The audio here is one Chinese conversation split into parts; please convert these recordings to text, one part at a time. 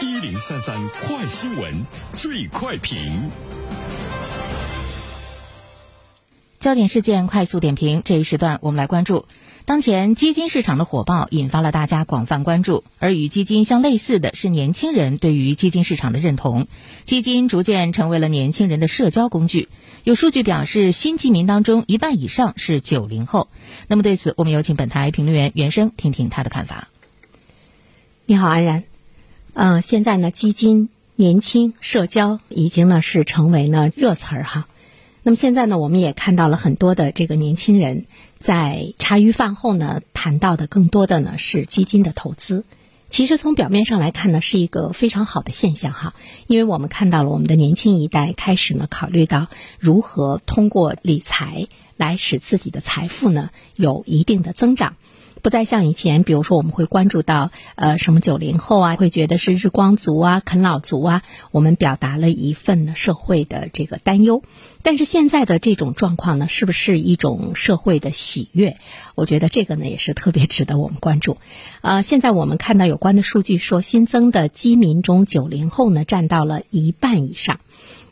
一零三三快新闻，最快评。焦点事件快速点评，这一时段我们来关注。当前基金市场的火爆引发了大家广泛关注，而与基金相类似的是年轻人对于基金市场的认同。基金逐渐成为了年轻人的社交工具。有数据表示，新基民当中一半以上是九零后。那么对此，我们有请本台评论员袁生听听他的看法。你好，安然。嗯，现在呢，基金、年轻、社交已经呢是成为呢热词儿哈。那么现在呢，我们也看到了很多的这个年轻人在茶余饭后呢谈到的更多的呢是基金的投资。其实从表面上来看呢，是一个非常好的现象哈，因为我们看到了我们的年轻一代开始呢考虑到如何通过理财来使自己的财富呢有一定的增长。不再像以前，比如说我们会关注到呃什么九零后啊，会觉得是日光族啊、啃老族啊，我们表达了一份呢社会的这个担忧。但是现在的这种状况呢，是不是一种社会的喜悦？我觉得这个呢也是特别值得我们关注。呃，现在我们看到有关的数据说，新增的基民中九零后呢占到了一半以上。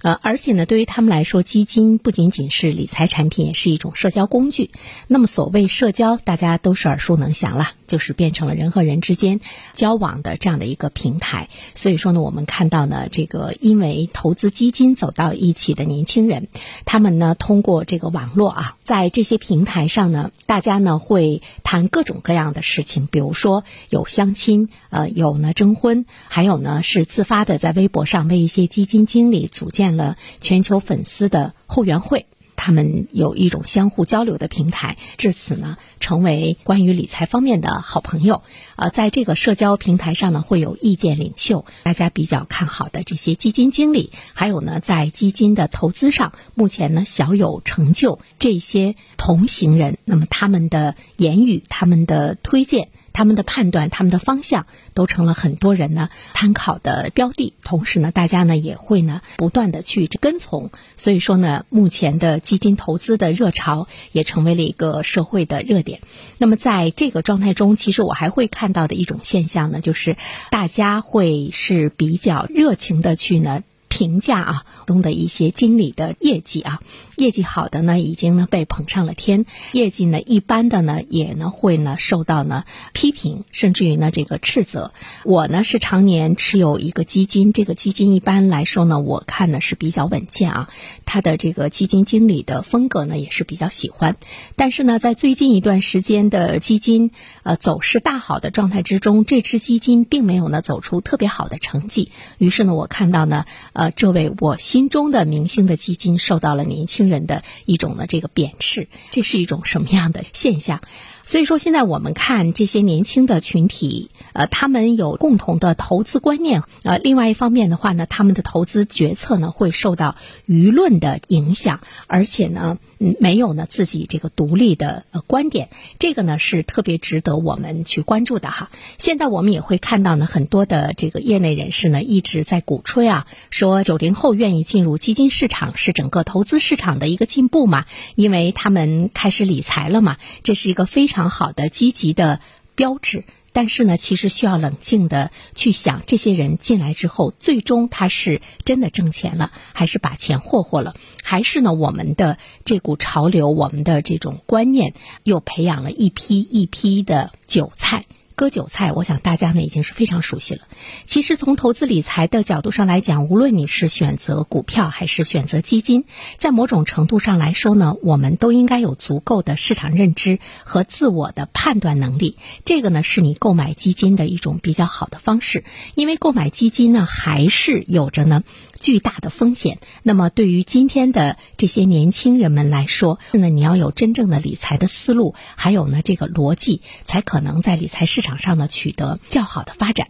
呃，而且呢，对于他们来说，基金不仅仅是理财产品，也是一种社交工具。那么，所谓社交，大家都是耳熟能详了，就是变成了人和人之间交往的这样的一个平台。所以说呢，我们看到呢，这个因为投资基金走到一起的年轻人，他们呢通过这个网络啊，在这些平台上呢，大家呢会谈各种各样的事情，比如说有相亲，呃，有呢征婚，还有呢是自发的在微博上为一些基金经理组建。了全球粉丝的后援会，他们有一种相互交流的平台，至此呢，成为关于理财方面的好朋友。呃，在这个社交平台上呢，会有意见领袖，大家比较看好的这些基金经理，还有呢，在基金的投资上目前呢小有成就这些同行人，那么他们的言语、他们的推荐。他们的判断，他们的方向，都成了很多人呢参考的标的。同时呢，大家呢也会呢不断的去跟从。所以说呢，目前的基金投资的热潮也成为了一个社会的热点。那么在这个状态中，其实我还会看到的一种现象呢，就是大家会是比较热情的去呢。评价啊中的一些经理的业绩啊，业绩好的呢已经呢被捧上了天，业绩呢一般的呢也呢会呢受到呢批评，甚至于呢这个斥责。我呢是常年持有一个基金，这个基金一般来说呢我看呢是比较稳健啊，它的这个基金经理的风格呢也是比较喜欢。但是呢在最近一段时间的基金呃走势大好的状态之中，这支基金并没有呢走出特别好的成绩。于是呢我看到呢。呃，这位我心中的明星的基金受到了年轻人的一种呢这个贬斥，这是一种什么样的现象？所以说，现在我们看这些年轻的群体，呃，他们有共同的投资观念，呃，另外一方面的话呢，他们的投资决策呢会受到舆论的影响，而且呢，嗯，没有呢自己这个独立的呃观点，这个呢是特别值得我们去关注的哈。现在我们也会看到呢，很多的这个业内人士呢一直在鼓吹啊，说九零后愿意进入基金市场是整个投资市场的一个进步嘛，因为他们开始理财了嘛，这是一个非常。非常好的积极的标志，但是呢，其实需要冷静的去想，这些人进来之后，最终他是真的挣钱了，还是把钱霍霍了，还是呢，我们的这股潮流，我们的这种观念，又培养了一批一批的韭菜。割韭菜，我想大家呢已经是非常熟悉了。其实从投资理财的角度上来讲，无论你是选择股票还是选择基金，在某种程度上来说呢，我们都应该有足够的市场认知和自我的判断能力。这个呢是你购买基金的一种比较好的方式，因为购买基金呢还是有着呢。巨大的风险。那么，对于今天的这些年轻人们来说，那你要有真正的理财的思路，还有呢这个逻辑，才可能在理财市场场上呢取得较好的发展。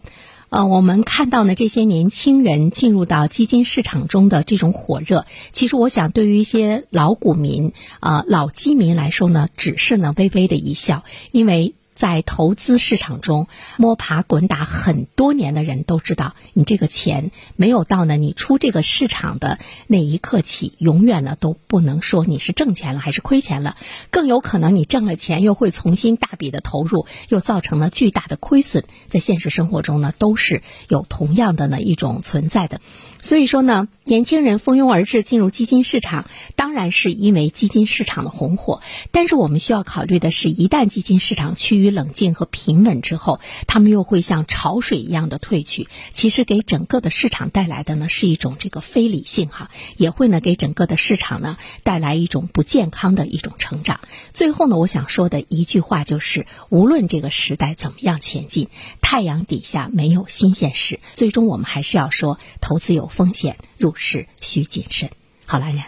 呃，我们看到呢这些年轻人进入到基金市场中的这种火热，其实我想对于一些老股民呃老基民来说呢，只是呢微微的一笑，因为。在投资市场中摸爬滚打很多年的人都知道，你这个钱没有到呢，你出这个市场的那一刻起，永远呢都不能说你是挣钱了还是亏钱了，更有可能你挣了钱又会重新大笔的投入，又造成了巨大的亏损。在现实生活中呢，都是有同样的呢一种存在的。所以说呢，年轻人蜂拥而至进入基金市场，当然是因为基金市场的红火。但是我们需要考虑的是，一旦基金市场趋于冷静和平稳之后，他们又会像潮水一样的退去。其实给整个的市场带来的呢是一种这个非理性哈，也会呢给整个的市场呢带来一种不健康的一种成长。最后呢，我想说的一句话就是：无论这个时代怎么样前进，太阳底下没有新鲜事。最终我们还是要说，投资有。风险入市需谨慎。好，来人，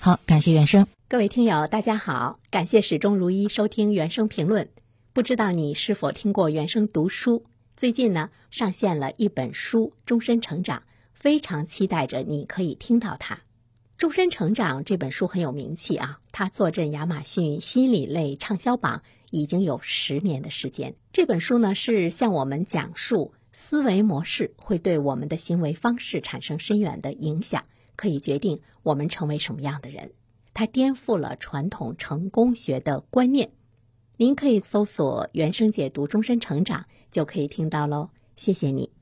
好，感谢原生。各位听友，大家好，感谢始终如一收听原生评论。不知道你是否听过原生读书？最近呢，上线了一本书《终身成长》，非常期待着你可以听到它。《终身成长》这本书很有名气啊，它坐镇亚马逊心理类畅销榜已经有十年的时间。这本书呢，是向我们讲述。思维模式会对我们的行为方式产生深远的影响，可以决定我们成为什么样的人。它颠覆了传统成功学的观念。您可以搜索“原生解读终身成长”，就可以听到喽。谢谢你。